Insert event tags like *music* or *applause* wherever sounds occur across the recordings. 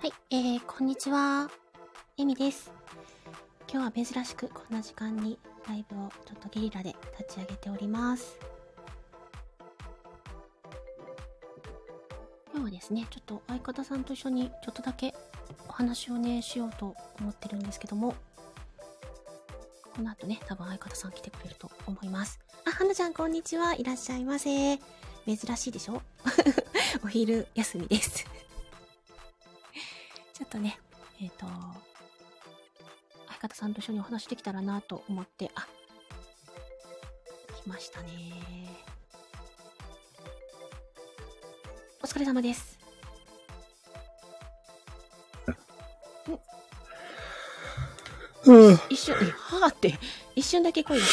はい、えー、こんにちは。エミです。今日は珍しくこんな時間にライブをちょっとゲリラで立ち上げております。今日はですね、ちょっと相方さんと一緒にちょっとだけお話をね、しようと思ってるんですけども、この後ね、多分相方さん来てくれると思います。あ、はなちゃんこんにちは。いらっしゃいませ。珍しいでしょ？*laughs* お昼休みです。とね、えっ、と、相方さんと一緒にお話できたらなと思って、あ、来ましたね。お疲れ様です。うん。一瞬、え、はーって、一瞬だけ声が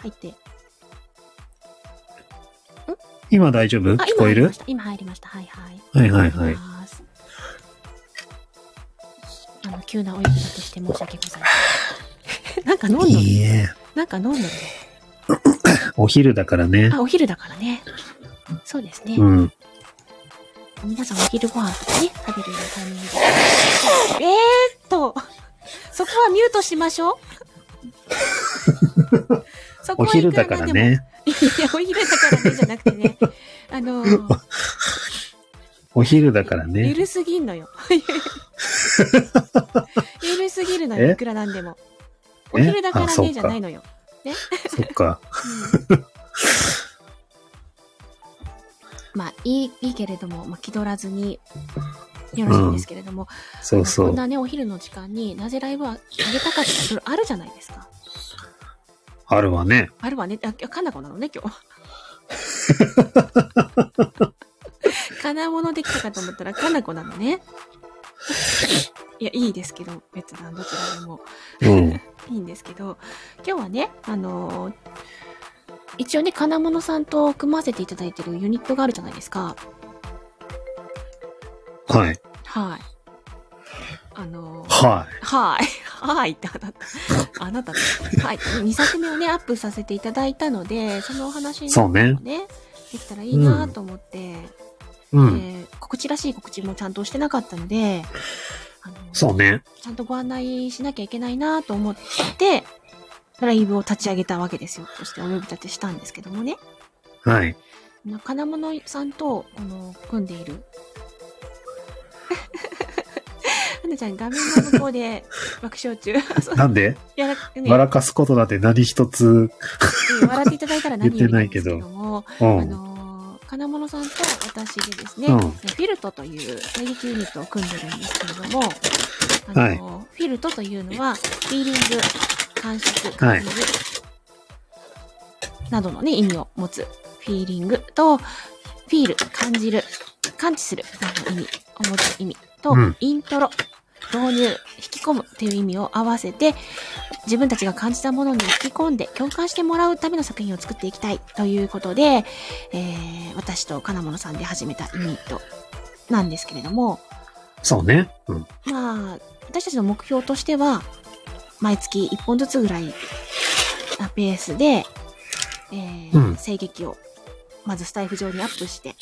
入って。今大丈夫？あ、聞こえる？今入りました。はいはい。はいはいはい。急なお呼び立てして申し訳ございません。なんか飲んどる？いいえ。なんか飲んどる？ね。お昼だからね。あ、お昼だからね。そうですね。うん。皆さんお昼ご飯とかね、食べるようなタイミングで。えーっと、そこはミュートしましょう。*laughs* そこおはいく昼だからでも。いね。や、お昼だからね、じゃなくてね。あのー、お昼だからね。ゆるすぎんのよ。*laughs* ゆるすぎるのよ、え？いくらなんでも。お昼だからね、じゃないのよ。そっか。うん *laughs* まあ、いい、いいけれども、まあ、気取らずに、よろしいんですけれども、そうそう。こんなね、お昼の時間になぜライブはあげたかっていろいろあるじゃないですか。あるわね。あるわね。あ、かなこなのね、今日。*laughs* *laughs* 金物できたかと思ったらかなこなのね。*laughs* いや、いいですけど、別段どちらでもうん。*laughs* いいんですけど、今日はね、あのー一応ね、金物さんと組ませていただいてるユニットがあるじゃないですか。はい。はい。あのーははい。はいってあなた。あなた。はい。2作目をね、アップさせていただいたので、そのお話にねね、できたらいいなと思って、い。うん。で告知らしい告知もちゃんとしてなかったので、あのそうね。ちゃんとご案内しなきゃいけないなと思って、ライブを立ち上げたわけですよ。そしてお呼び立てしたんですけどもね。はい。金物さんと、この、組んでいる。*laughs* はなちゃん、画面の向こうで爆笑中。*laughs* なんで？やら、ね、笑かすことだって何一つ、うん笑っていただいたら何よりなんですけどあうん。のー、金物さんと私でですね、うん。フィルトという声劇ユニットを組んでるんですけれども、あのーフィルトというのは、フィーリング、感触、感じる、などのね、意味を持つ、フィーリングと、フィール、感じる、感知する、などの意味を持つ意味と、うん。イントロ、導入、引き込むという意味を合わせて、自分たちが感じたものに引き込んで共感してもらうための作品を作っていきたいということで、えー、私と金物さんで始めたユニットなんですけれども、そうね。うん。まあ、私たちの目標としては、毎月1本ずつぐらいなペースで、えーうん声劇を、まずスタイフ上にアップして、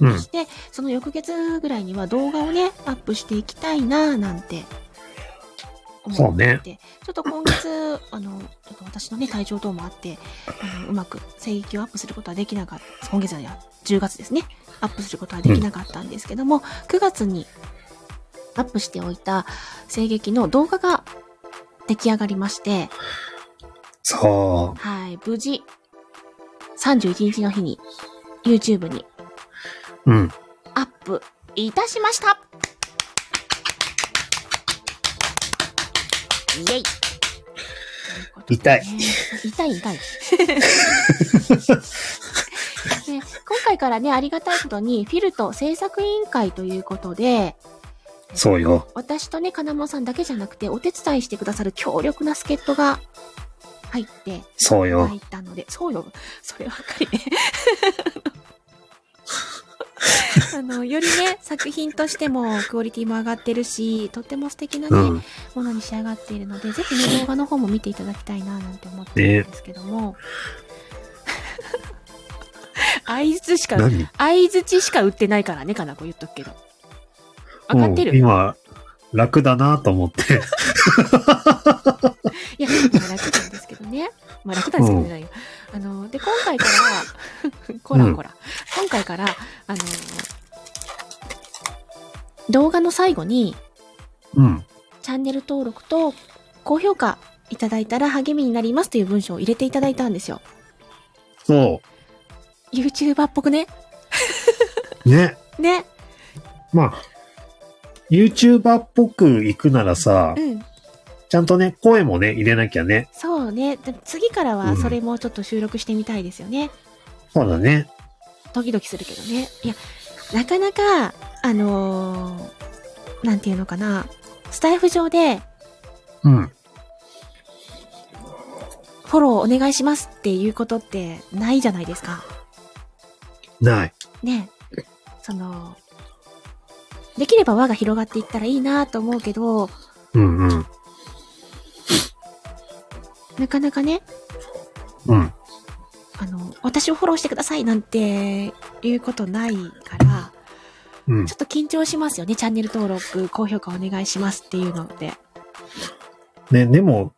うん。そ。して、その翌月ぐらいには動画をね、アップしていきたいなぁなんて。思って。いて、ちょっと今月、*laughs* あの、ちょっと私のね、体調等もあって、あのうまく声劇をアップすることはできなかった、今月はや10月ですね、アップすることはできなかったんですけども、9月にアップしておいた声劇の動画が出来上がりまして、そはい、無事、31日の日に YouTube にう。うん。アップいたしましたイェイ痛い。痛い痛い。で *laughs* 今回からね、ありがたいことに、フィルト制作委員会ということで、そうよ。私とね、金物さんだけじゃなくて、お手伝いしてくださる強力な助っ人が入って、そうよ入ったので、そうよ。そればっかりね。*laughs* あの、よりね、作品としてもクオリティも上がってるし、とっても素敵なね、うん。ものに仕上がっているので、ぜひね、動画の方も見ていただきたいな、なんて思ってるんですけども。相づちしか、何？相づちしか売ってないからね、かなこ言っとくけど。わかってる、うん今、楽だなと思って。*laughs* いや、まあ楽けどね。まあ楽なんですけどね。あの、で、今回から、*laughs* こらこら、今回から、あの、動画の最後に、うん。チャンネル登録と高評価いただいたら励みになりますという文章を入れていただいたんですよ。そ YouTuber っぽくね？う。ね。*laughs* ね。まあ、YouTuber っぽく行くならさう、ん。ちゃんとね、声もね、入れなきゃね。そうね。で次からはそれもちょっと収録してみたいですよね。そうだね。ドキドキするけどね。いや、なかなか、あのーなんていうのかな。スタイフ上でうん。フォローお願いしますっていうことってないじゃないですか。ない。ね。その、できれば輪が広がっていったらいいなと思うけど、うんうん。なかなかね、うん。あの、私をフォローしてくださいなんていうことないから、うんちょ。っと緊張しますよね。チャンネル登録、高評価お願いしますっていうのって。ね、でも、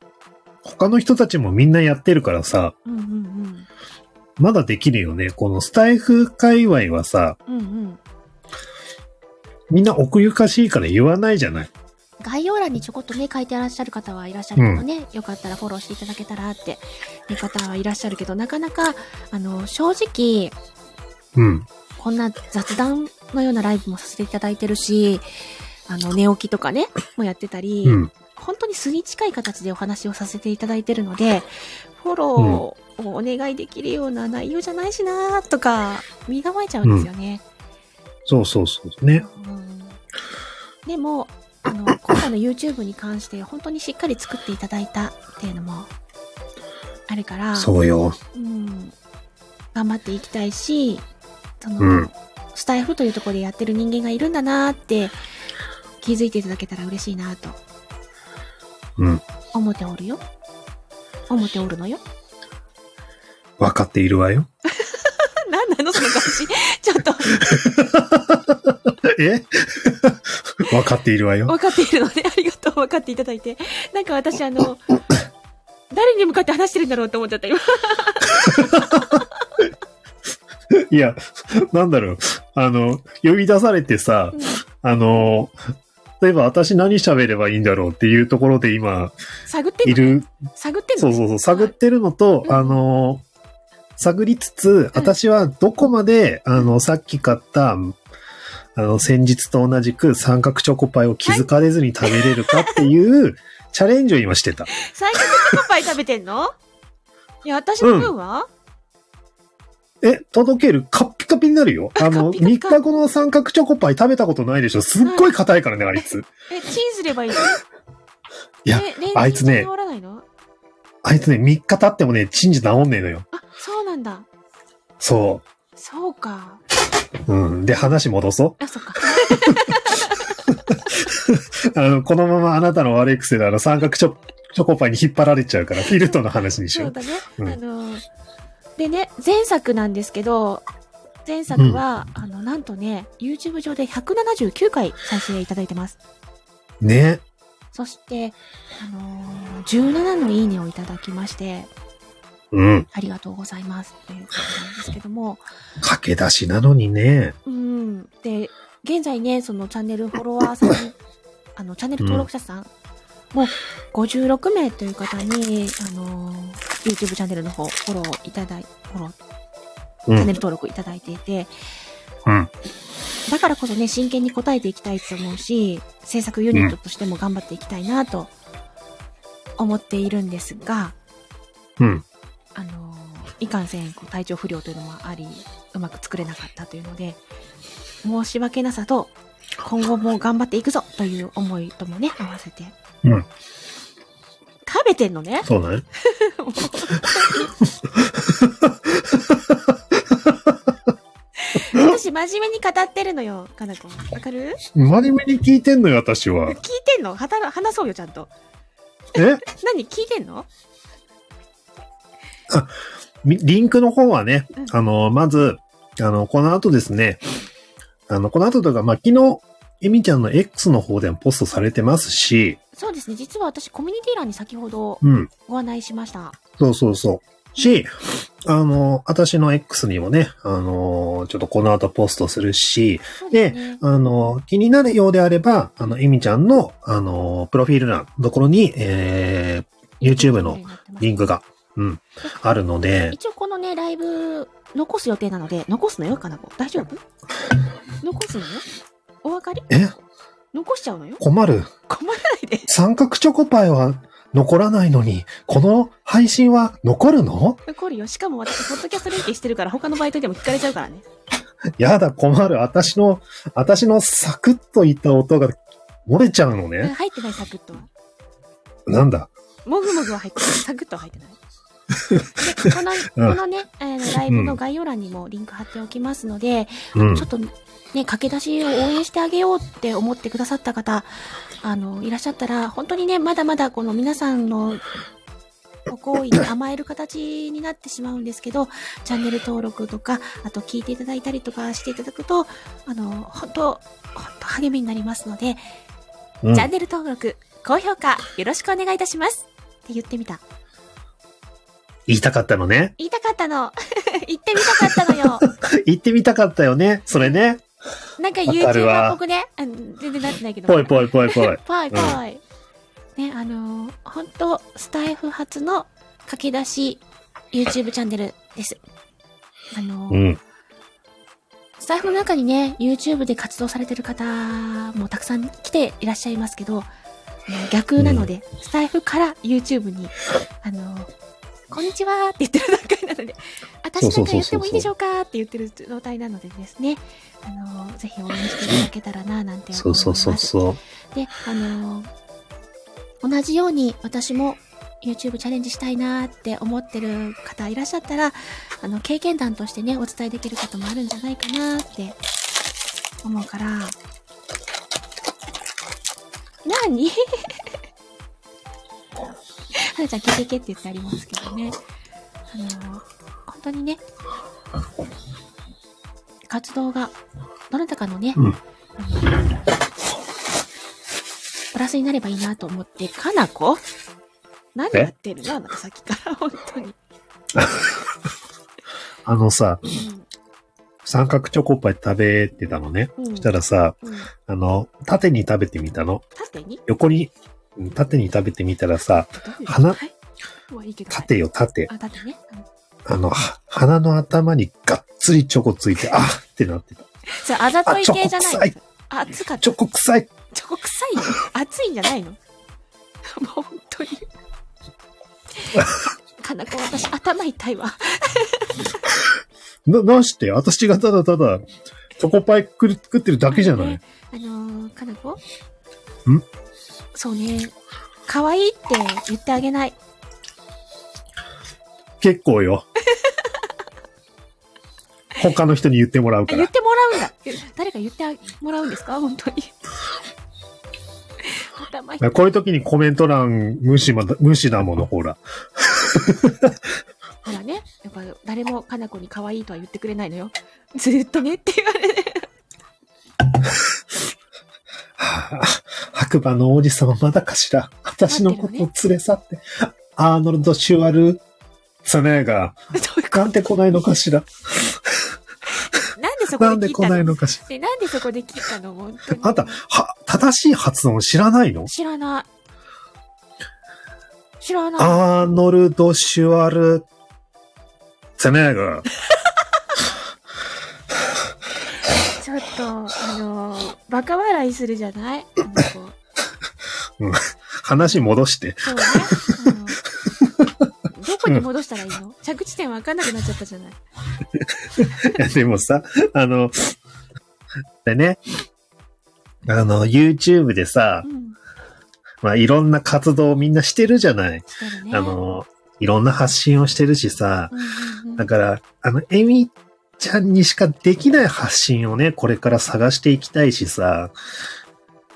他の人たちもみんなやってるからさ、うんうんまだできるよね。このスタイフ界隈はさ、うん。うんうん。みんな奥ゆかしいから言わないじゃない。概要欄にちょこっとね、書いてらっしゃる方はいらっしゃるけどね、よかったらフォローしていただけたらって、いう方はいらっしゃるけど、なかなか、あの、正直、うん。こんな雑談のようなライブもさせていただいてるし、あの、寝起きとかね、もやってたり、うん。本当に素に近い形でお話をさせていただいてるので、フォローをお願いできるような内容じゃないしなーとか、身構えちゃうんですよね。そうそうそう。ね。うんでも、あの、今回の YouTube に関して本当にしっかり作っていただいたっていうのもあるから、そうよ。うん、頑張っていきたいし、その、うんスタイフというところでやってる人間がいるんだなーって気づいていただけたら嬉しいなとうん。思っておるよ。思っておるのよ。わかっているわよ。なんなのその感じ。ちょっと、*laughs* え？*laughs* わかっているわよ。分かっているので、ありがとう、分かっていただいて。なんか私、あの、誰に向かって話してるんだろうって思っちゃった、今。*laughs* いや、なんだろう。あの、呼び出されてさ、あの、例えば私何喋ればいいんだろうっていうところで今探ってる、探ってんのそうそうそう、探ってるのと、うんあの、探りつつ、私はどこまで、あの、さっき買った、あの、先日と同じく三角チョコパイを気づかれずに食べれるかっていう、*laughs* チャレンジを今してた。最近チョコパイ食べてんの？*laughs* いや、私の分は、え、届けるカッピカピになるよ。あの、カッピカピ3日後の三角チョコパイ食べたことないでしょ。すっごい硬いからね、あいつ。え、チンすればいいの？いやあいつね治らないの？あいつね、3日経ってもね、チンジ治んねえのよ。あ、なんだ。そそうか。う。うん。で、話戻そあ、そっか。う。*laughs* あの、このままあなたの悪い癖であの、三角チョチョコパイに引っ張られちゃうから、フィルトの話にしよう。そうだね。うんあの、でね、前作なんですけど、前作は、あの、なんとね、YouTube 上で179回再生いただいてます。ね。そして、あのー17のいいねをいただきまして、うん。ありがとうございます。ということなんですけども、駆け出しなのにね。うん。で、現在ね、そのチャンネルフォロワーさん、あの、チャンネル登録者さん、もう56名という方に、あのー YouTube チャンネルの方、フォローいただい、フォロー、うチャンネん。ル登録いただいていて、うん。だからこそね、真剣に答えていきたいと思うし、制作ユニットとしても頑張っていきたいなと思っているんですが、うん。あのーいかんせんこう体調不良というのもあり、うまく作れなかったというので、申し訳なさと、今後も頑張っていくぞという思いともね、合わせて。うん。食べてんのね？そうだね。*laughs* 私真面目に語ってるのよ、かなこ。わかる？真面目に聞いてんのよ、私は聞い。てんの？はた話そうよ、ちゃんと。え？*laughs* 何？聞いてんの？*laughs* みリンクの方はねうん、あの、まず、あの、この後ですね、あの、この後とか、まあ、昨日、エミちゃんの X の方でもポストされてますし、そうですね。実は私、コミュニティ欄に先ほどうん。ご案内しました。そうそうそう。し、あの、私の X にもね、あの、ちょっとこの後ポストするし、ですね。あの、気になるようであれば、あの、エミちゃんの、あの、プロフィール欄のところに、えー、YouTube のリンクが、うん、あるので、一応このね、ライブ、残す予定なので、残すのよ、かなこ。大丈夫？*laughs* 残すのよ？お分かり？え？残しちゃうのよ？困る。困らないで。三角チョコパイは残らないのに、この配信は残るの？残るよ。しかも私、ポッドキャスト連携してるから、他のバイトでも聞かれちゃうからね。やだ、困る。私の、私のサクッといった音が漏れちゃうのうんね。入ってない、サクッとは。なんだ？もぐもぐは入ってない。サクッとは入ってない。で、この、うんこのね、あのライブの概要欄にもリンク貼っておきますので、うんちょ。っとね、駆け出しを応援してあげようって思ってくださった方、あの、いらっしゃったら、本当にね、まだまだこの皆さんのご好意に甘える形になってしまうんですけど、チャンネル登録とか、あと聞いていただいたりとかしていただくと、あの、本当本当励みになりますので、うんチャンネル登録、高評価、よろしくお願いいたします。って言ってみた。言いたかったのね。言いたかったの。*laughs* 言ってみたかったのよ。*laughs* 言ってみたかったよね。それね。なんか YouTuber っぽくね、あの全然なってないけど。ぽいぽいぽいぽい。ぽいぽい。*laughs* ね、あのー、ほんと、スタイフ初の駆け出し YouTube チャンネルです。あのー、うん。スタイフの中にね、YouTube で活動されてる方もたくさん来ていらっしゃいますけど、逆なので、スタイフから YouTube に、あのー、こんにちはって言ってる段階なので、私なんか言ってもいいでしょうかって言ってる状態なのでですね、あのー、ぜひ応援していただけたらな、なんて思います。そうそうそうそう。で、あのー同じように私も YouTube チャレンジしたいなーって思ってる方いらっしゃったら、あの、経験談としてね、お伝えできることもあるんじゃないかなーって思うから、なにはなちゃん、ケケケって言ってありますけどね。あのー本当にね、活動が、どなたかのね、うんプラスになればいいなと思って、かなこ何やってるの？あなたさっきから、本当に。*laughs* あのさ、うん三角チョコパイ食べてたのね。うんそしたらさ、うん。あの、縦に食べてみたの。縦に？横に、うん縦に食べてみたらさ、鼻。縦よ、縦。あ、縦ね。うんあの、は鼻の頭にがっつりチョコついて、あーってなってた。それ、あざとい系じゃないあ熱かった。チョコ臭い。チョコ臭い？の熱いんじゃないの？*laughs* もう本当に。*laughs* かなこ、私、頭痛いわ。な、なして？私がただただ、チョコパイ食る食ってるだけじゃない？ねあのー、かなこ？ん？そうね。可愛いって言ってあげない。結構よ。*laughs* 他の人に言ってもらうか言っ。てもらうんだ。え誰か言ってあもらうんですか？本当に。*laughs* こういう時にコメント欄無視まだ、無視だもの、ほら。*laughs* ほらね。やっぱ誰もかなこに可愛いとは言ってくれないのよ。ずーっとねって言われて。はあ白馬の王子様まだかしら？私のことを連れ去って。アーノルド・シュワルツァネーが、どういうこなんで来ないのかしら？となんでそこなんで来で切ったのないのかしら？でなんでそこで切ったの？本当に。あんた、は、正しい発音知らないの？知らない。知らない。アーノルド・シュワルツァネーが。*laughs* ちょっと、あのー、バカ笑いするじゃない？あの子話戻して。そうね。あのどこに戻したらいいの？着地点わかんなくなっちゃったじゃない。*laughs* いやでもさ、あの、でね、あの、YouTube でさう、ん。まあ、いろんな活動をみんなしてるじゃない。ね。あの、いろんな発信をしてるしさ、うんうんうん、だから、あの、エミちゃんにしかできない発信をね、これから探していきたいしさ、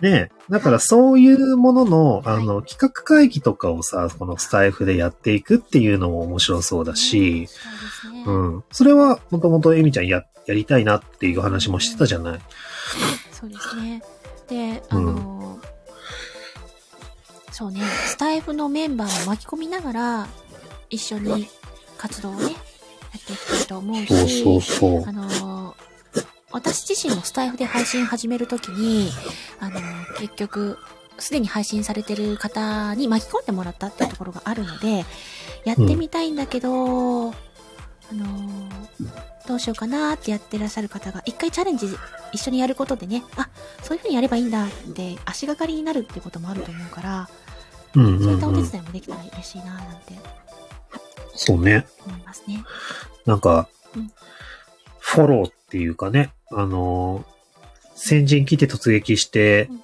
ねだからそういうものの、あの、企画会議とかをさ、このスタイフでやっていくっていうのも面白そうだし、そうん。それは、もともとエミちゃんや、やりたいなっていう話もしてたじゃない。そうですね。で、あの、そうね、スタイフのメンバーも巻き込みながら、一緒に活動をね、やっていきたいと思うし、そうそうそう。あの、私自身もスタイフで配信始めるときに、あの、結局、すでに配信されてる方に巻き込んでもらったっていうところがあるので、やってみたいんだけど、あの、どうしようかなーってやってらっしゃる方が、一回チャレンジ一緒にやることでね、あ、そういう風にやればいいんだって足がかりになるってこともあると思うから、うんうんそういったおうん。手伝いもできたら嬉しいなーなんてそうね。思いますね。なんかうん、フォローっていうかね、あのー先陣来て突撃してう、ん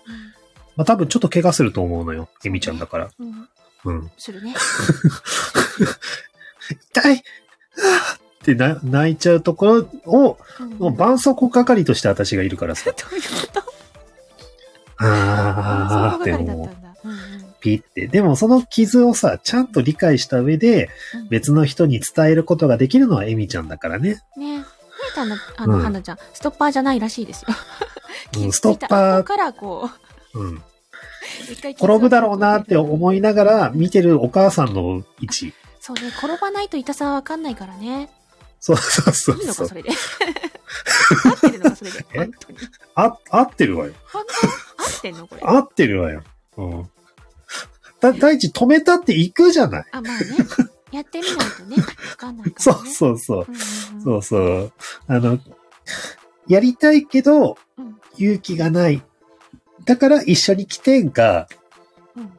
まあ多分ちょっと怪我すると思うのよ。エミちゃんだから。うん。うん。うん。するね。*laughs* 痛いってな泣いちゃうところを、うんもう絆創膏係として私がいるからさ。*laughs* どういうこと？あーってそう。ピって。でもその傷をさ、ちゃんと理解した上で、うん別の人に伝えることができるのはエミちゃんだからね。ねふえたの、あの、うんはなちゃん、ストッパーじゃないらしいですよ。うんストッパー後からこうん。う、一回転ぶだろうなって思いながら見てるお母さんの位置。そうね、転ばないと痛さはわかんないからね。そうそうそういいのか、そうそ。れで。*laughs* 合ってるのか、それで。え？あ、合ってるわよ。本当合ってんのこれ？合ってるわよ。うん。だ、第一止めたって行くじゃない。あ、まあね。やってみないとね、わかんないかそうらね。*laughs* そうそう。うんうんうん。そうそう。あの、やりたいけどうん、勇気がない。だから一緒に来てんか、うん。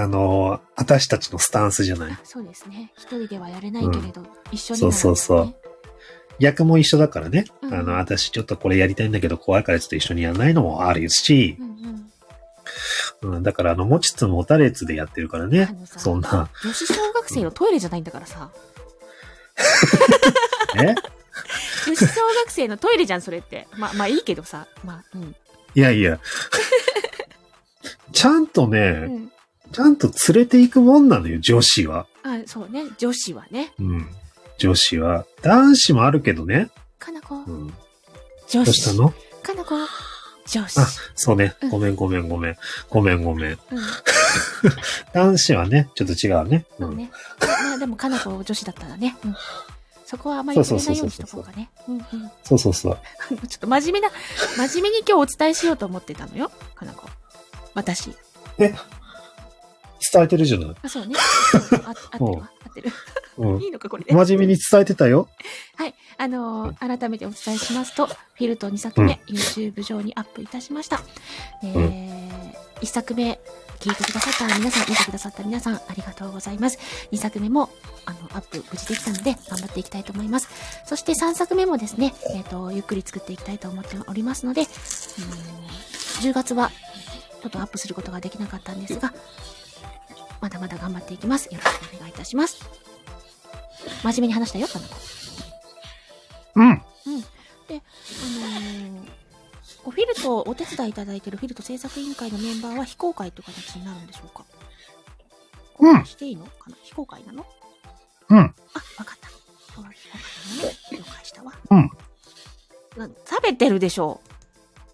あの、私たちのスタンスじゃない？あ。そうですね。一人ではやれないけれど、一緒にそうそうそう逆も一緒だからね。うんあの、私ちょっとこれやりたいんだけど怖いからちょっと一緒にやらないのもあるしう、んうん。うん、だからあの、持ちつ持たれつでやってるからねそんな。女子小学生のトイレじゃないんだからさ。*laughs* え？女子小学生のトイレじゃん、それって。まあ、まあいいけどさ。まあ、うん。いやいや。*laughs* ちゃんとうね、ん。ちゃんと連れていくもんなのよ、女子は。あ、そうね。女子はね。うん。女子は。男子もあるけどね。かなこう、ん。女どうした子。の？かなこ、女子。あそうねうん。ごめんごめんごめん。ごめんごめん。うん。*laughs* 男子はね、ちょっと違うね。うん。そうね。まあでも、かなこ女子だったらね。うん。そこはあまり触れないようにしとこうかね。うんうん。そうそうそう。*laughs* ちょっと真面目な、真面目に今日お伝えしようと思ってたのよ。かなこ。私。え伝えてるじゃない。あ、そうね。あ *laughs* 合ってるわ。合ってる。うん。*laughs* いいのか、これで。真面目に伝えてたよ。はい。あのー改めてお伝えしますと、フィルト2作目、YouTube 上にアップいたしました。えうんー、1作目、聞いてくださった皆さん、見てくださった皆さん、ありがとうございます。2作目も、あの、アップ無事できたので、頑張っていきたいと思います。そして3作目もですね、えっ、と、ゆっくり作っていきたいと思っておりますので、うーん10月は、ちょっとアップすることができなかったんですが、まだまだ頑張っていきます。よろしくお願いいたします。真面目に話したよ、かなこ。うん。で、あのーこうフィルトをお手伝いいただいているフィルト制作委員会のメンバーは非公開という形になるんでしょうか？うんしていいのかな？非公開なの？うん。あ、わかった。そうわかったね。了解したわ。うんな。食べてるでしょ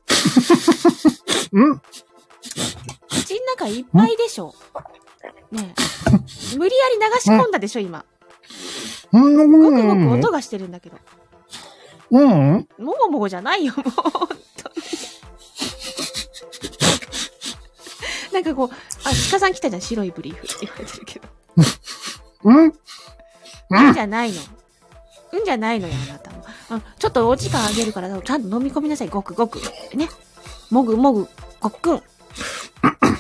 *laughs* うん。口の中いっぱいでしょねえ。無理やり流し込んだでしょ今。うん。ごくごく音がしてるんだけど。うん。もごもごじゃないよ、もう。本当に。なんかこう、あ、鹿さん来たじゃん、白いブリーフって言われてるけど。うん。ううんんじゃないの。うんじゃないのよ、あなたも。あちょっとお時間あげるから、ちゃんと飲み込みなさい、ごくごく。ね。もぐもぐ、ごっくん。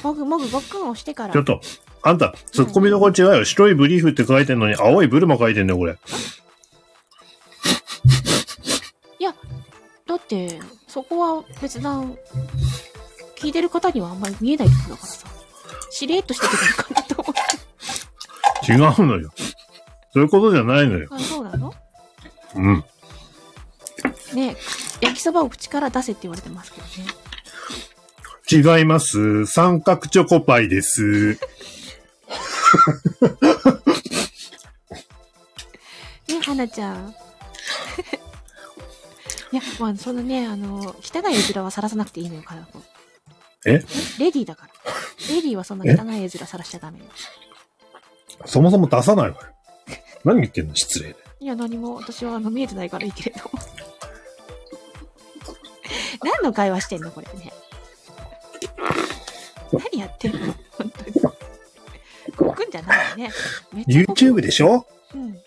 もぐもぐ、ごっくんをしてからちょっ。と、あんた、ツッコミの子違うよ。白いブリーフって書いてんのに、青いブルマ書いてんねこれ。だって、そこは別段、聞いてる方にはあんまり見えないところだからさ。しれっとしてくれるかなと思って。違うのよ。そういうことじゃないのよ。あ、そうなの？うん。ね焼きそばを口から出せって言われてますけどね。違います。三角チョコパイです。ね、はなちゃん。いや、まあ、そのね、あの、汚い絵面はさらさなくていいのよ、かなこ。え？レディーだから。レディーはそんな汚い絵面さらしちゃダメよ。そもそも出さないわよ。何言ってんの？失礼で。いや、何も私はあの見えてないからいいけれど。何の会話してんのこれね。何やってんの？じゃないよね。YouTube でしょ？うん。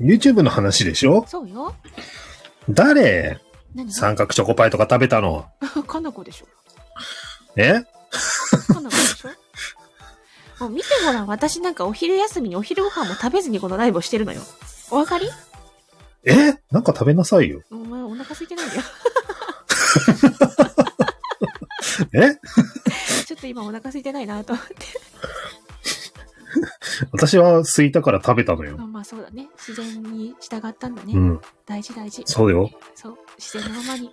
?YouTube の話でしょ？そうよ。誰？何？三角チョコパイとか食べたの？かなこでしょ。え？かなこでしょ。もう見てごらん。私なんかお昼休みにお昼ご飯も食べずにこのライブをしてるのよ。お分かり？え？なんか食べなさいよ。お前お腹空いてないんだよ。*laughs* え？*laughs* ちょっと今お腹空いてないなと思って。*laughs* 私は空いたから食べたのよ。まあそうだね。自然に従ったんだね。うん。大事大事。そうよ。そう。自然のままに。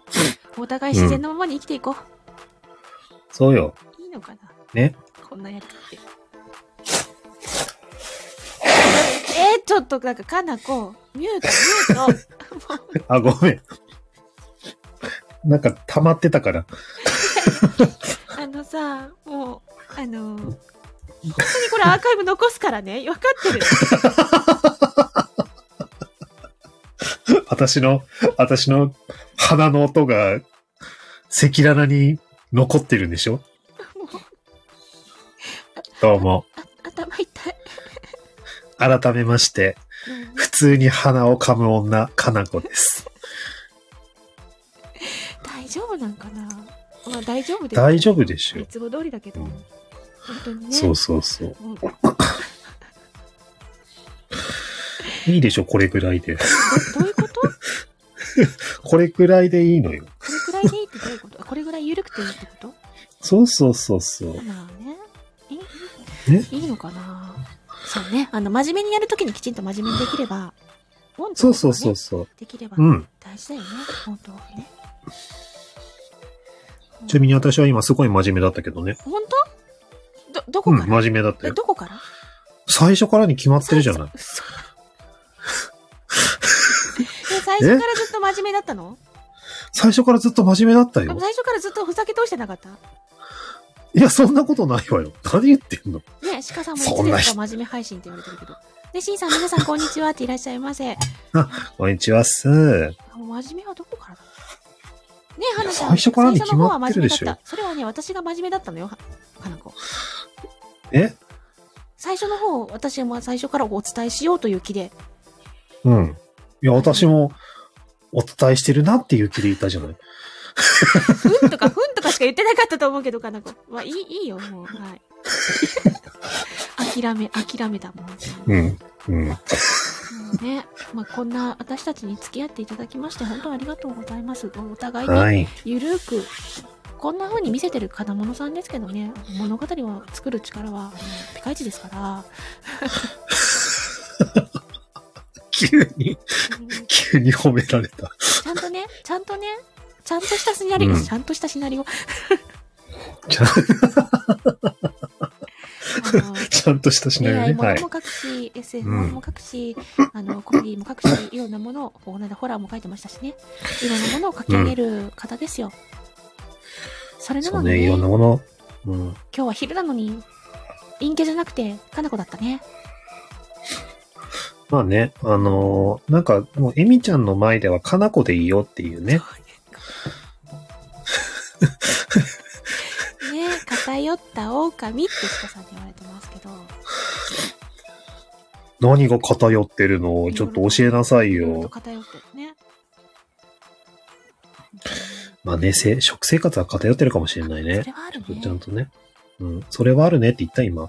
お互い自然のままに生きていこそうよ。う。いいのかな？ね。こんなやつって。えー、ちょっと、なんか、かなこ、ミュート、ミュート。*laughs* あ、ごめん。なんか溜まってたから。*laughs* あのさ、もう、あの、本当にこれアーカイブ残すからね。分かってる。*laughs* 私の、私の鼻の音が赤裸々に残ってるんでしょ？もう、どうも。あ、頭痛い。改めまして、うん普通に鼻を噛む女、かなこです。大丈夫なんかな？まあ大丈夫です。大丈夫でしょい。つも通りだけど、うん本当にね。そうそうそう。*laughs* いいでしょ、これぐらいで。どういうこと？*laughs* これぐらいでいいのよ。これくらいでいいってどういうこと？あこれぐらい緩くていいってこと？そうそうそうそう。まあね。いねいのかな？そうね。あの、真面目にやるときにきちんと真面目にできれば、オンとそうそうそうそう。できればうん。大事だよね。本当はね。ちなみに私は今すごい真面目だったけどね。本当？ど、どうん、こから、真面目だったえよ。どこから？最初からに決まってるじゃない。*laughs* 最初からずっと真面目だったの？最初からずっと真面目だったよ。最初からずっとふざけ通してなかった？いや、そんなことないわよ。何言ってんの？ね鹿さんもいつですか？真面目配信って言われてるけど。で、シンさん皆さんこんにちはっていらっしゃいませ。こんにちはっす。あ真面目はどこからだ？ねえ、花ちゃん。最初からに決まってるでしょ最初の方は真面目だった。それはね、私が真面目だったのよ、は花子。え？最初の方、私も最初からお伝えしようという気で。うん。いや、私もお伝えしてるなっていう気でいたじゃない。ふんとかふんとかしか言ってなかったと思うけど、花子。まあ、いい、いいよ、もう。はい。諦め、諦めたもん。うん。うん。ね、まあ、こんな私たちに付き合っていただきまして、本当にありがとうございます。お互いね、はい。ゆるく、こんな風に見せてる金物さんですけどね、物語を作る力は、ピカイチですから、急に、うん急に褒められた。ちゃんとね、ちゃんとね、ちゃんとしたシナリオ、うんちゃんとしたシナリオ。ちゃんちゃんとしたシナリオね。もはい。のも書くし、SF うんものも書くし、あの、コメディも書くし、いろんなものを、この間ホラーも書いてましたしね。いろんなものを書き上げる方ですよ。それなのに、そうね、いろんなもの。うん。今日は昼なのに、陰キャじゃなくて、かなこだったね。まあね、あのーなんか、もう、エミちゃんの前ではかなこでいいよっていうね。ね偏った狼って鹿さんに言われてますけど。何が偏ってるの？ちょっと教えなさいよ。偏ってるね。まあね、せ食生活は偏ってるかもしれないねそれ。はあるね。ちゃんとね。うん。それはあるねって言った今。い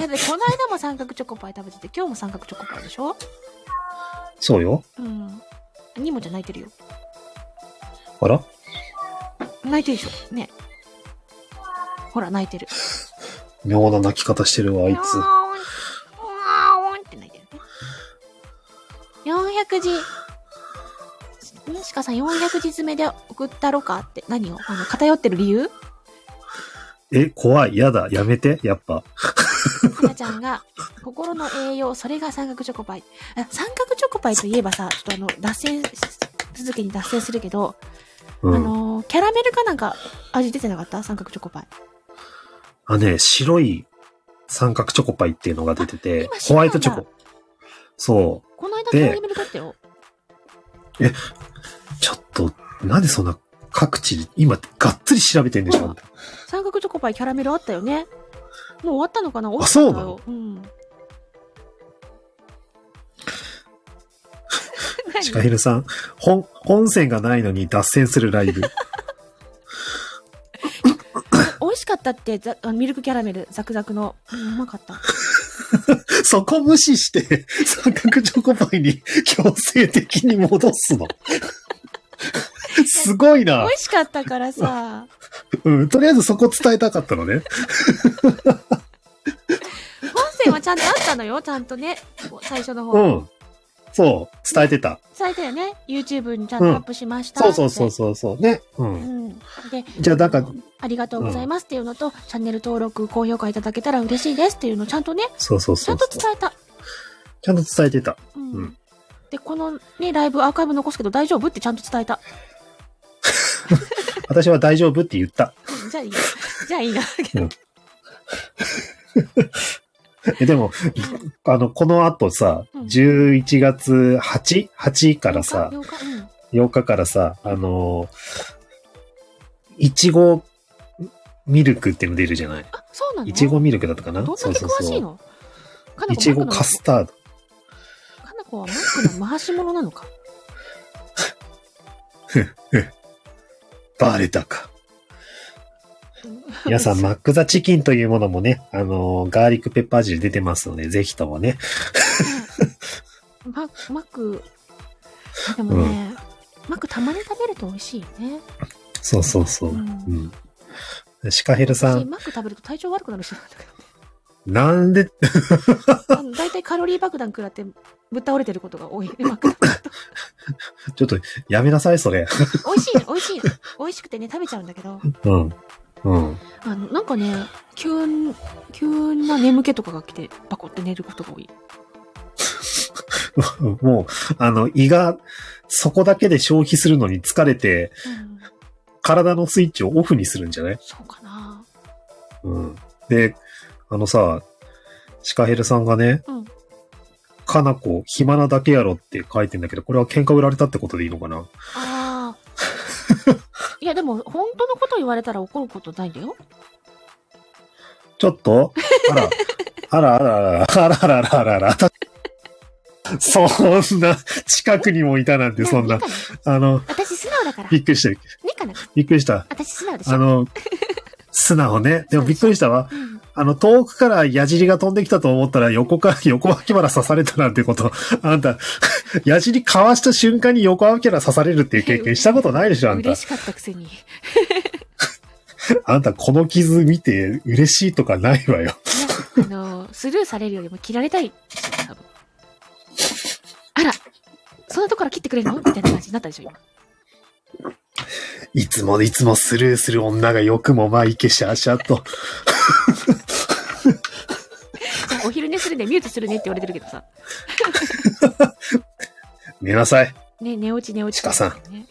やでこの間も三角チョコパイ食べてて、今日も三角チョコパイでしょ？そうよ。うん。ニモちゃん泣いてるよ。あら？泣いてるでしょ？ね。ほら、泣いてる。妙な泣き方してるわ、あいつ。うわーんうわーんって泣いてるね。400字。んしかさん400字詰めで送ったろかって何を？あの、偏ってる理由？え、怖い。やだ。やめて。やっぱ。はなちゃんが、心の栄養、それが三角チョコパイ。あ三角チョコパイといえばさ、ちょっとあの、脱線し、続けに脱線するけど、うん。あのー、キャラメルかなんか味出てなかった？三角チョコパイ。あ、ね、白い三角チョコパイっていうのが出てて今、ホワイトチョ白コ。そこの間キでャラメルだったよ。う。ちょっと、なんでそんな各地、今、がっつり調べてんでしょ、あんた三角チョコパイキャラメルあったよね。もう終わったのかな？あそうなの？うん。*laughs* シカヘルさん、本、本線がないのに脱線するライブ。かったって、ミルクキャラメル、ザクザクの。うんうまかった。*laughs* そこ無視して、三角チョコパイに強制的に戻すの。すごいな美。味しかったからさ。うん、とりあえずそこ伝えたかったのね。本線はちゃんとあったのよ、ちゃんとね。最初の方。うん。そう、伝えてた。伝えたよね。YouTube にちゃんとアップしましたって。そうそうそうそうそう。ね。う。うんん。で、じゃあ、なんか、ありがとうございますっていうのと、チャンネル登録、高評価いただけたら嬉しいですっていうのをちゃんとね、そうそうちゃそうんそう。と伝えた。ちゃんと伝えてた。うん。うんで、このね、ライブアーカイブ残すけど大丈夫ってちゃんと伝えた。*laughs* 私は大丈夫って言った。う *laughs* んじゃあいい。じゃあいいな。*laughs* えでも、あの、この後さ、うん11月 8?8 からさ、8日？うん。8日からさ、あのー、いちごミルクっていうの出るじゃない？あ、そうなの？いちごミルクだったかな？どんだけ詳しいの？かなこいちごカスタード。かなこはマックの回し物なのか？*laughs* バレたか。*laughs* 皆さん、マックザチキンというものもね、あのーガーリックペッパー味で出てますので、ぜひともね。ママック、あでもね、マックたまに食べると美味しいよね。そうそうそう。ううんん。シカヘルさん、私マック食べると体調悪くなる人なんだけど。なんで、*laughs* 大体カロリー爆弾食らってぶっ倒れてることが多いね、*laughs* マック。ちょっと、やめなさい、それ。美味しいね、美味しいね。美味しくてね、食べちゃうんだけど、うん。うん。あの、なんかね、急ん、急な眠気とかが来て、バコって寝ることが多い。*laughs* もう、あの、胃が、そこだけで消費するのに疲れて、うん。体のスイッチをオフにするんじゃない？そうかな。うん。で、あのさ、シカヘルさんがね、うん。かなこ、暇なだけやろって書いてんだけど、これは喧嘩売られたってことでいいのかな？ああ。*laughs* いや、でも、本当のこと言われたら怒ることないんだよ。ちょっと？あら、あらあらあら、あらあらあらあらあら。そんな、近くにもいたなんて、そんなあの、私素直だから。ねびっくりした。かなびっくりした。私素直でしょ。あの、素直ね。でもびっくりしたわ。うん。あの、遠くから矢尻が飛んできたと思ったら、横から、*laughs* 横脇腹刺されたなんてこと。*laughs* あんた、*laughs* 矢尻かわした瞬間に横脇腹刺されるっていう経験したことないでしょ、あんた嬉。しかったくせに。あんた、この傷見て嬉しいとかないわよ。あの、スルーされるよりも切られたい。あら、そんなとこから切ってくれるの？みたいな感じになったでしょ、今。いつもいつもスルーする女がよくもまあいけしゃしゃと。お昼寝するね、ミュートするねって言われてるけどさ。*laughs* 寝なさい。ね、寝落ち寝落ち。鹿さんね。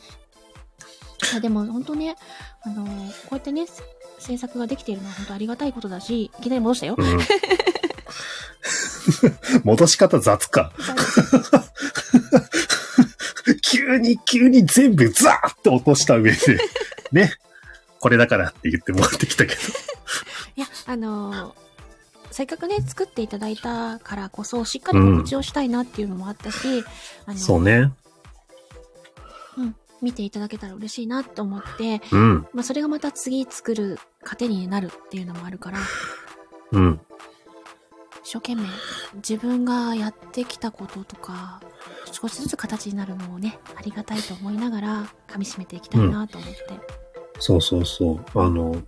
いやでも本当ね、あのこうやってね、制作ができているのは本当ありがたいことだし、いきなり戻したよ。うん。*laughs* 戻し方雑か。*laughs* 急に、急に全部ザーって落とした上で、ね。これだからって言ってもらってきたけど。いや、あのせっかくね、作っていただいたからこそ、しっかり告知をしたいなっていうのもあったし、あのそうね。うん、見ていただけたら嬉しいなと思って、うん。まあ、それがまた次作る糧になるっていうのもあるから、うん。一生懸命自分がやってきたこととか、少しずつ形になるのをね、ありがたいと思いながら、噛み締めていきたいなと思って。そうそうそう。あの、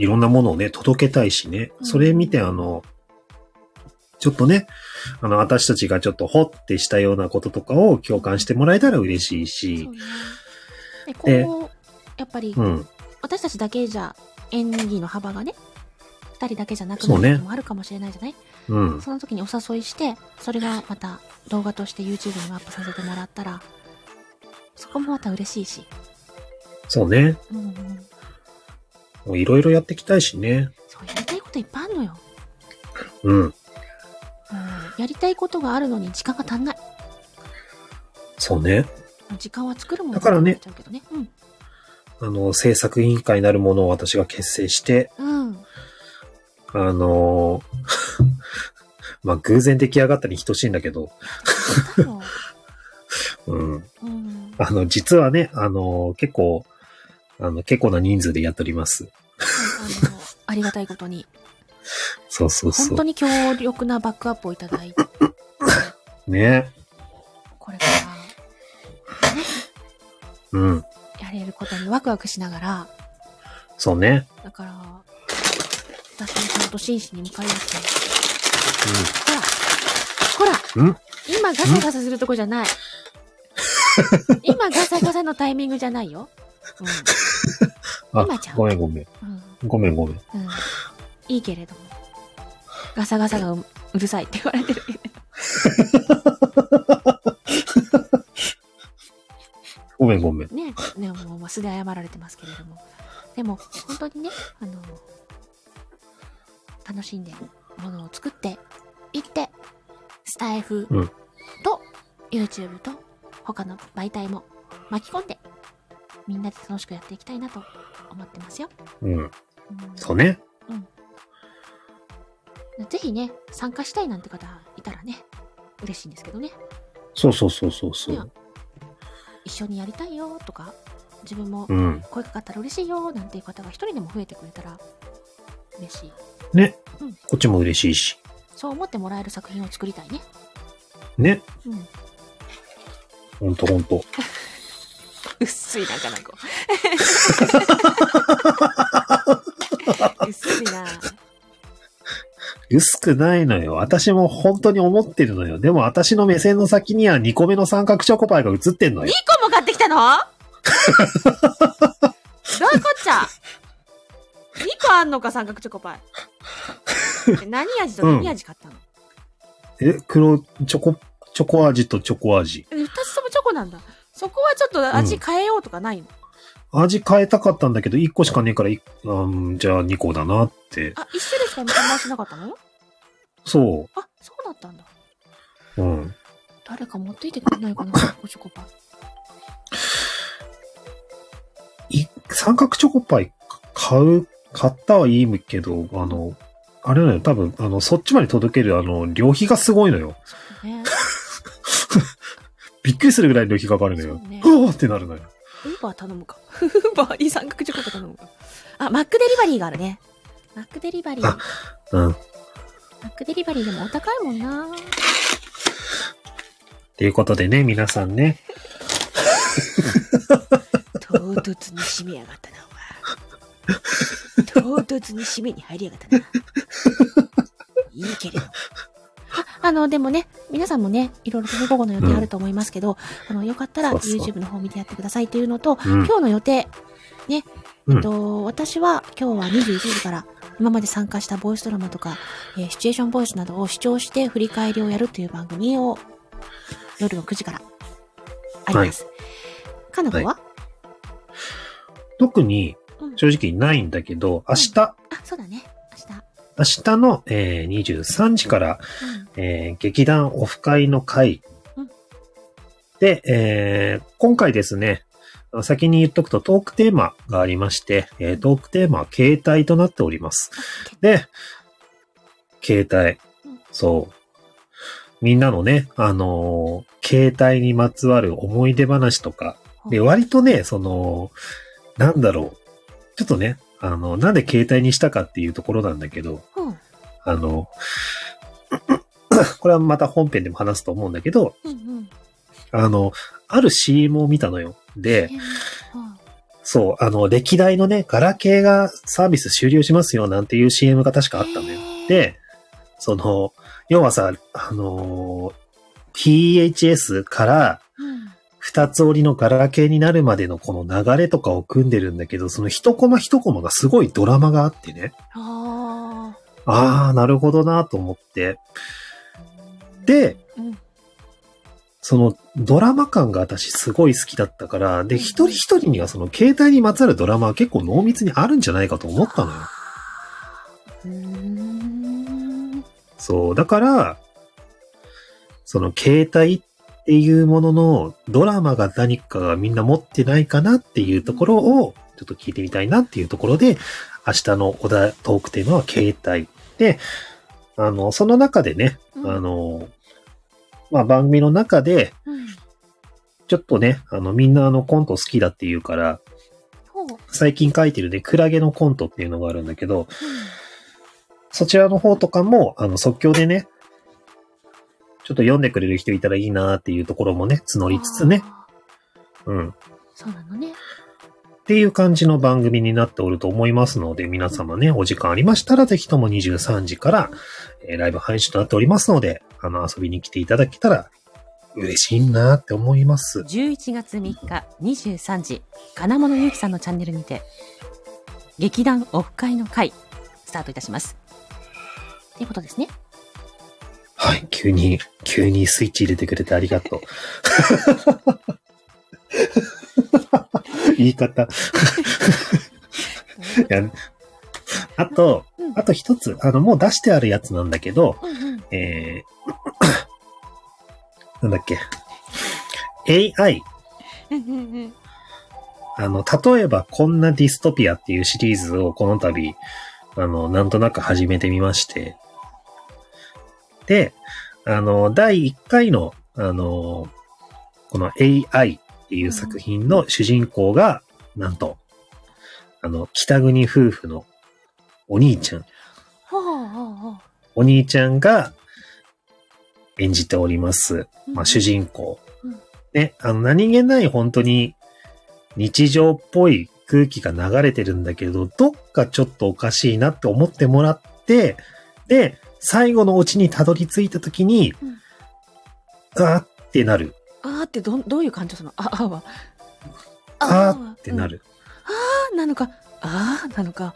いろんなものをね、届けたいしね。うんそれ見て、あの、ちょっとね、あの、私たちがちょっとほってしたようなこととかを共感してもらえたら嬉しいしそう、ね。で、今後、やっぱり、うん。私たちだけじゃ演技の幅がね、二人だけじゃなくなることもあるかもしれないじゃない？うん。その時にお誘いして、それがまた動画として YouTube にもアップさせてもらったら、そこもまた嬉しいし。そうね。うんうん。もういろいろやっていきたいしね。そう、やりたいこといっぱいあるのよ。うん。うん。やりたいことがあるのに時間が足んない。そうね。時間は作るものだからねね。うん。あの、制作委員会なるものを私が結成して、うん。あのー *laughs* まあ、偶然出来上がったに等しいんだけど。*laughs* うん。うん。あの、実はね、あのー結構、あの、結構な人数でやっております。あの、ありがたいことに、*laughs* そうそうそう本当。に強力なバックアップをいただいて、*laughs* ね。これから、ね、うん。やれることにワクワクしながら、そうね。だから、私もちゃんと真摯に向かい合って、ほら、ほら、うん？今ガサガサするとこじゃない。*laughs* 今ガサガサのタイミングじゃないよ。*laughs* あ今ちゃ、んごめんごめん。うん。ごめんごめん。うん。うん。いいけれども。ガサガサがううるさいって言われてるけど。*laughs* ごめんごめん。ね、ね、もう、まあ素で謝られてますけれども。でも、本当にね、あの、楽しんで、ものを作って、いって、スタイフうんと、YouTube と、他の媒体も巻き込んで、みんなで楽しくやっていきたいなと思ってますよ。うん。うんそうね。ぜひね、参加したいなんて方いたらね、嬉しいんですけどね。そうそうそうそうそう。一緒にやりたいよとか、自分もうん。声かかったら嬉しいよなんていう方が一人でも増えてくれたら嬉しい。ねうん。こっちも嬉しいし。そう思ってもらえる作品を作りたいね。ね。うん。ほんとほんと。薄いな、かなこ。薄いな。薄くないのよ。私も本当に思ってるのよ。でも私の目線の先には2個目の三角チョコパイが映ってんの2よ。個も買ってきたの？どういうこっちゃ ?2 個あんのか、三角チョコパイ。え何味と何味買ったの、え、黒、チョコ、チョコ味とチョコ味。え二つともチョコなんだ。そこはちょっと味変えようとかないの、味変えたかったんだけど、1個しかねえから、いうん、じゃあ2個だなって。あ、一種類しか販売しなかったの？そあ、そうだったんだ。う。うん。誰か持っていてくれないかな、三角チョコパイ。い三角チョコパイ買う、買ったはいいけど、あの、あれなのよ、多分、あの、そっちまで届ける、あの、旅費がすごいのよ。そうね。びっくりするぐらい旅費かかるのよ。そうねうわーってなるのよ。ウーバー頼むか。ウーバーに三角チョコパイ頼むか。あ、マックデリバリーがあるね。マックデリバリー。あうん。っマックデリバリーでもお高いもんな。ていうことでね、皆さんね、唐突に締めやがったな、お前。唐突に締めに入りやがったな。いいけれど。あ、あの、でもね、皆さんもね、いろいろと午後の予定あると思いますけど、あの、よかったら YouTube の方見てやってくださいっていうのと、うん。今日の予定、ね、うん。えっと、私は今日は21時から今まで参加したボイスドラマとか、えーシチュエーションボイスなどを視聴して振り返りをやるという番組を夜の9時からあります。かなこは、特にうん。正直ないんだけど、明日、あ、そうだね。明日。の、えー23時から、うん。えー劇団オフ会の会うんで、えー今回ですね、先に言っとくとトークテーマがありまして、えートークテーマは携帯となっております。で、携帯うん。そう。みんなのね、あのー携帯にまつわる思い出話とか、で、割とね、その、なんだろう。ちょっとね、あの、なんで携帯にしたかっていうところなんだけど、うん。あの、*clears throat* これはまた本編でも話すと思うんだけど、うんうん。あの、ある CM を見たのよ。で、うんそう、あの、歴代のね、ガラケーがサービス終了しますよなんていう CM が確かあったのよ。で、その、要はさ、あの、PHS からうん。二つ折りのガラケーになるまでのこの流れとかを組んでるんだけど、その一コマ一コマがすごいドラマがあってね。あああ、なるほどなと思って。で、ーうん。そのドラマ感が私すごい好きだったから、で、一人一人にはその携帯にまつわるドラマは結構濃密にあるんじゃないかと思ったのよ。そう。だから、その携帯っていうもののドラマが何かがみんな持ってないかなっていうところをちょっと聞いてみたいなっていうところで、明日のお題トークテーマは携帯。で、あの、その中でね、うんあの、まあ、番組の中で、うん。ちょっとね、あの、みんなあのコント好きだって言うから。最近書いてるね、クラゲのコントっていうのがあるんだけど、そちらの方とかも、あの、即興でね、ちょっと読んでくれる人いたらいいなっていうところもね、募うん。りつつね、あうん。そうなのね。ていう感じの番組になっておると思いますので、皆様ね、お時間ありましたら、ぜひとも23時から、えーライブ配信となっておりますので、あの、遊びに来ていただけたら、嬉しいなって思います。11月3日23時金物ゆうきさんのチャンネルにて劇団オフ会の会スタートいたしますっていうことですね。はい、急に、急にスイッチ入れてくれてありがとう。*laughs* 言い方。い *laughs* や、あとうん、あと一つ、あの、もう出してあるやつなんだけど。えー、*coughs* なんだっけ。AI。あの、例えばこんなディストピアっていうシリーズをこの度、あの、なんとなく始めてみまして。で、あの、第1回の、あの、この AI っていう作品の主人公が、なんと、あの、北国夫婦のお兄ちゃん。お兄ちゃんが演じております。うんまあ、主人公うん。ね、あの、何気ない本当に日常っぽい空気が流れてるんだけど、どっかちょっとおかしいなって思ってもらって、で、最後のオチにたどり着いた時に、あーってなる。あーってど、どういう感情その、ああーは。あーってなる。る。あーなのか、あーなのか。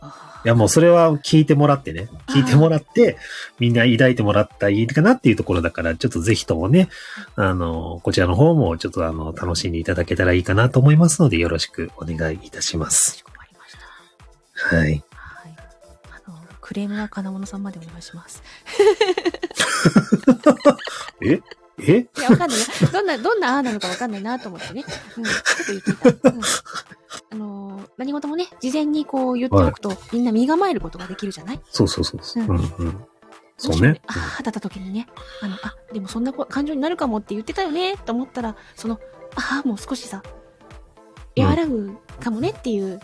あいや、もうそれは聞いてもらってね。聞いてもらって、みんな抱いてもらったらいいかなっていうところだから、ちょっとぜひともね、あの、こちらの方もちょっとあの、楽しんでいただけたらいいかなと思いますので、よろしくお願いいたします。はい。クレームは金物さんまでお願いします。*laughs* え？え？いや、わかんないよ。どんな、どんなあーなのかわかんないなと思ってね。うん。ちょっと言っていた。うん。あのー、何事もね、事前にこう言っておくと、みんな身構えることができるじゃない？そうそうそうそう。ううんんうん。そうね。あーだった時にね、あの、あ、でもそんなこ感情になるかもって言ってたよね、と思ったら、その、あーもう少しさ、和らぐかもねっていう、う *laughs* ん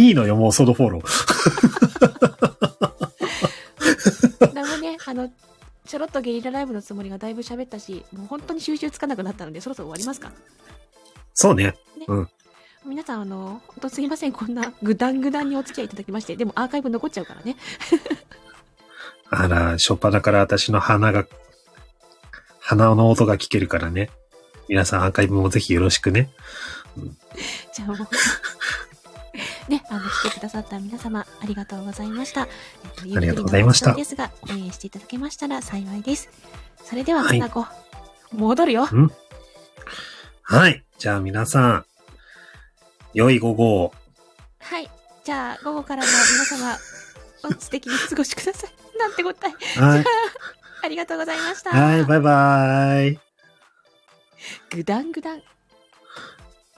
いいのよ、もうそのフォロー。*laughs* なんかね、あの、ちょろっとゲリラライブのつもりがだいぶ喋ったし、もう本当に収集つかなくなったので、そろそろ終わりますか？そうね。皆さん、あの、本当すいません、こんなぐだんぐだんにお付き合いいただきまして、でもアーカイブ残っちゃうからね。*laughs* あら、初っ端から私の鼻が、鼻の音が聞けるからね。皆さんアーカイブもぜひよろしくね。*laughs* じゃあもう。ね、あの、来てくださった皆様、ありがとうございました。えっとありがとうございましたですが、応援していただけましたら幸いです。それでは、はいかなこ、戻るよ。はい。じゃあ皆さん、良い午後を。はい。じゃあ、午後からも皆様、*laughs* お素敵にお過ごしください。なんて答え。はい。*laughs* ありがとうございました。はい、バイバイ。ぐだんぐだん。